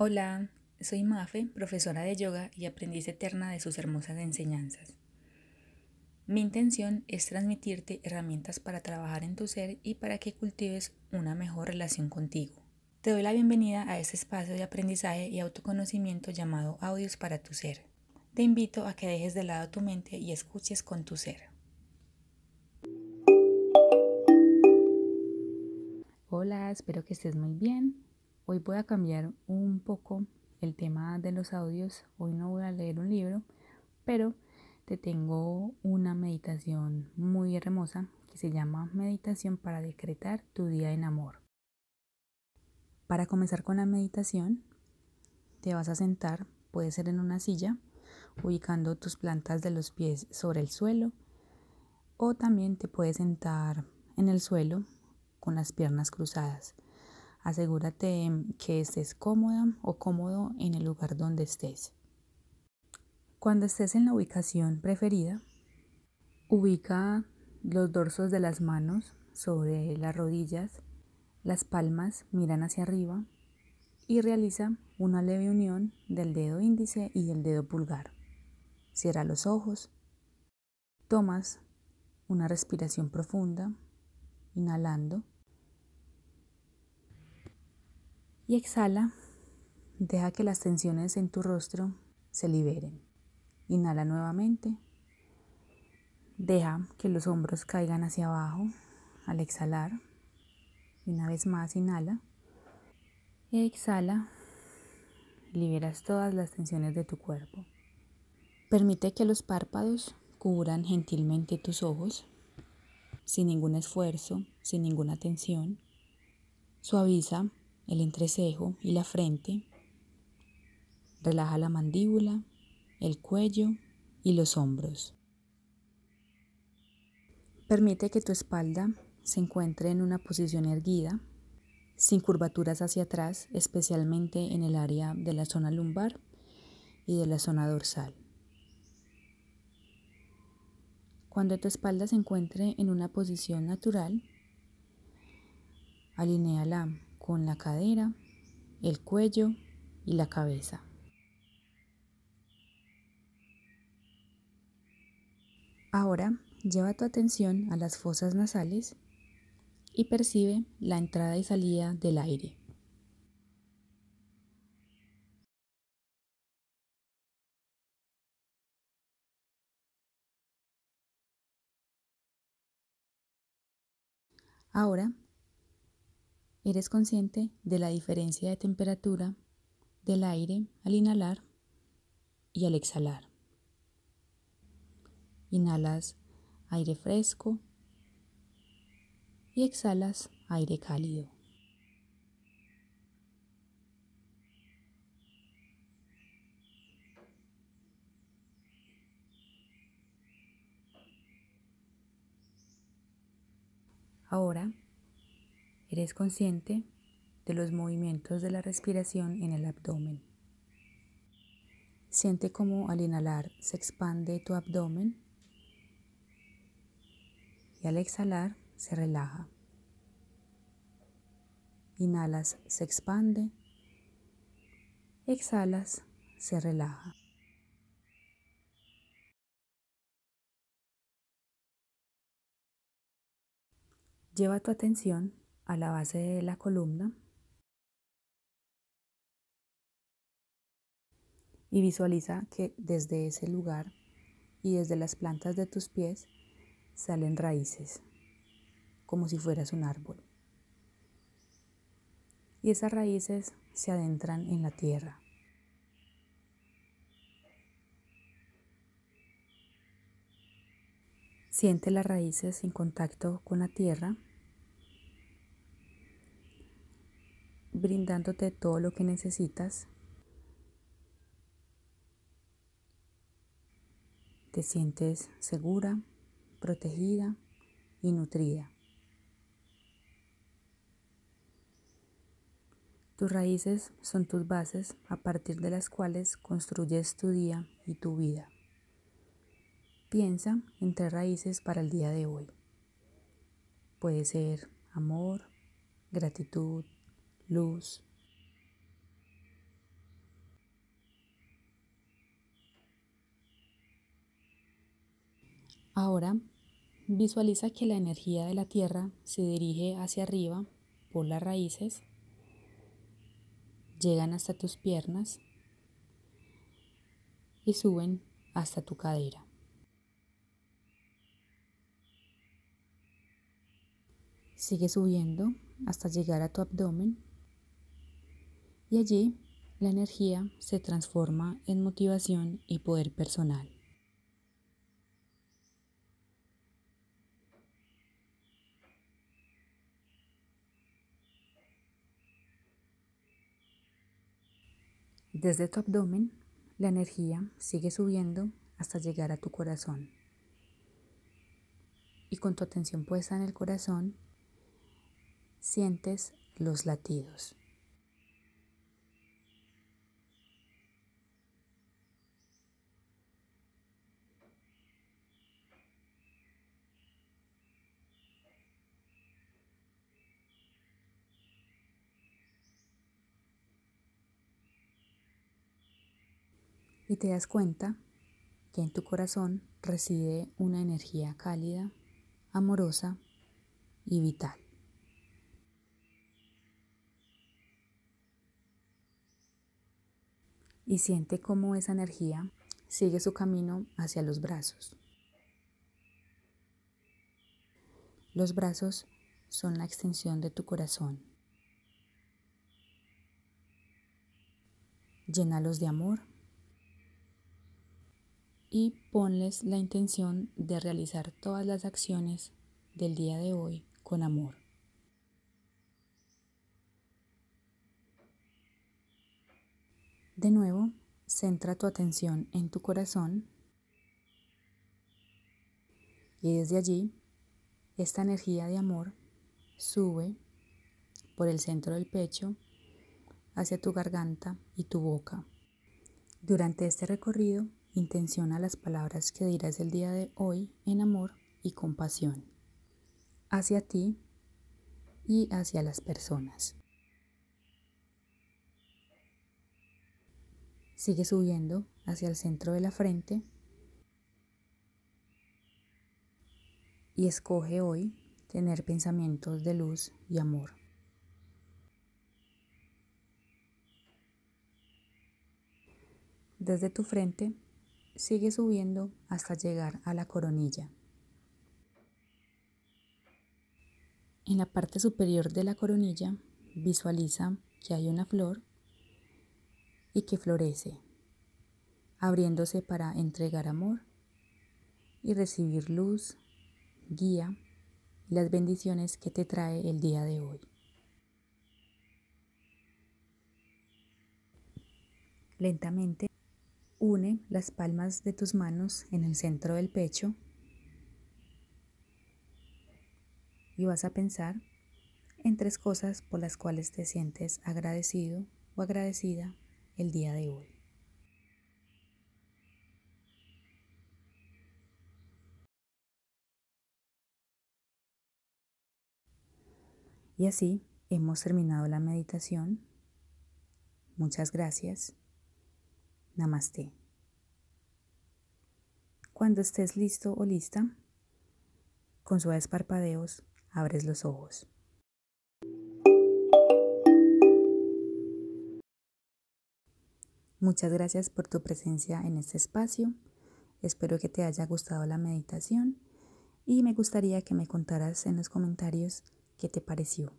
Hola, soy Mafe, profesora de yoga y aprendiz eterna de sus hermosas enseñanzas. Mi intención es transmitirte herramientas para trabajar en tu ser y para que cultives una mejor relación contigo. Te doy la bienvenida a este espacio de aprendizaje y autoconocimiento llamado Audios para tu ser. Te invito a que dejes de lado tu mente y escuches con tu ser. Hola, espero que estés muy bien. Hoy voy a cambiar un poco el tema de los audios. Hoy no voy a leer un libro, pero te tengo una meditación muy hermosa que se llama Meditación para decretar tu día en amor. Para comenzar con la meditación, te vas a sentar, puede ser en una silla, ubicando tus plantas de los pies sobre el suelo, o también te puedes sentar en el suelo con las piernas cruzadas. Asegúrate que estés cómoda o cómodo en el lugar donde estés. Cuando estés en la ubicación preferida, ubica los dorsos de las manos sobre las rodillas, las palmas miran hacia arriba y realiza una leve unión del dedo índice y el dedo pulgar. Cierra los ojos, tomas una respiración profunda, inhalando y exhala, deja que las tensiones en tu rostro se liberen. Inhala nuevamente. Deja que los hombros caigan hacia abajo al exhalar. Una vez más inhala. Exhala. Liberas todas las tensiones de tu cuerpo. Permite que los párpados cubran gentilmente tus ojos, sin ningún esfuerzo, sin ninguna tensión. Suaviza el entrecejo y la frente. Relaja la mandíbula, el cuello y los hombros. Permite que tu espalda se encuentre en una posición erguida, sin curvaturas hacia atrás, especialmente en el área de la zona lumbar y de la zona dorsal. Cuando tu espalda se encuentre en una posición natural, alineala con la cadera, el cuello y la cabeza. Ahora lleva tu atención a las fosas nasales y percibe la entrada y salida del aire. Ahora Eres consciente de la diferencia de temperatura del aire al inhalar y al exhalar. Inhalas aire fresco y exhalas aire cálido. Ahora Eres consciente de los movimientos de la respiración en el abdomen. Siente cómo al inhalar se expande tu abdomen y al exhalar se relaja. Inhalas, se expande. Exhalas, se relaja. Lleva tu atención a la base de la columna y visualiza que desde ese lugar y desde las plantas de tus pies salen raíces, como si fueras un árbol. Y esas raíces se adentran en la tierra. Siente las raíces en contacto con la tierra brindándote todo lo que necesitas. Te sientes segura, protegida y nutrida. Tus raíces son tus bases a partir de las cuales construyes tu día y tu vida. Piensa en tres raíces para el día de hoy. Puede ser amor, gratitud, luz. Ahora visualiza que la energía de la Tierra se dirige hacia arriba por las raíces, llegan hasta tus piernas y suben hasta tu cadera. Sigue subiendo hasta llegar a tu abdomen y allí la energía se transforma en motivación y poder personal. Desde tu abdomen, la energía sigue subiendo hasta llegar a tu corazón. Y con tu atención puesta en el corazón, sientes los latidos. Y te das cuenta que en tu corazón reside una energía cálida, amorosa y vital. Y siente cómo esa energía sigue su camino hacia los brazos. Los brazos son la extensión de tu corazón. Llénalos de amor y ponles la intención de realizar todas las acciones del día de hoy con amor. De nuevo, centra tu atención en tu corazón y desde allí esta energía de amor sube por el centro del pecho hacia tu garganta y tu boca. Durante este recorrido Intenciona las palabras que dirás el día de hoy en amor y compasión hacia ti y hacia las personas. Sigue subiendo hacia el centro de la frente y escoge hoy tener pensamientos de luz y amor. Desde tu frente Sigue subiendo hasta llegar a la coronilla. En la parte superior de la coronilla visualiza que hay una flor y que florece, abriéndose para entregar amor y recibir luz, guía y las bendiciones que te trae el día de hoy. Lentamente Une las palmas de tus manos en el centro del pecho y vas a pensar en tres cosas por las cuales te sientes agradecido o agradecida el día de hoy. Y así hemos terminado la meditación. Muchas gracias. Namaste. Cuando estés listo o lista, con suaves parpadeos abres los ojos. Muchas gracias por tu presencia en este espacio. Espero que te haya gustado la meditación y me gustaría que me contaras en los comentarios qué te pareció.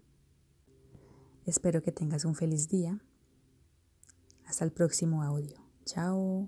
Espero que tengas un feliz día. Hasta el próximo audio. 加油！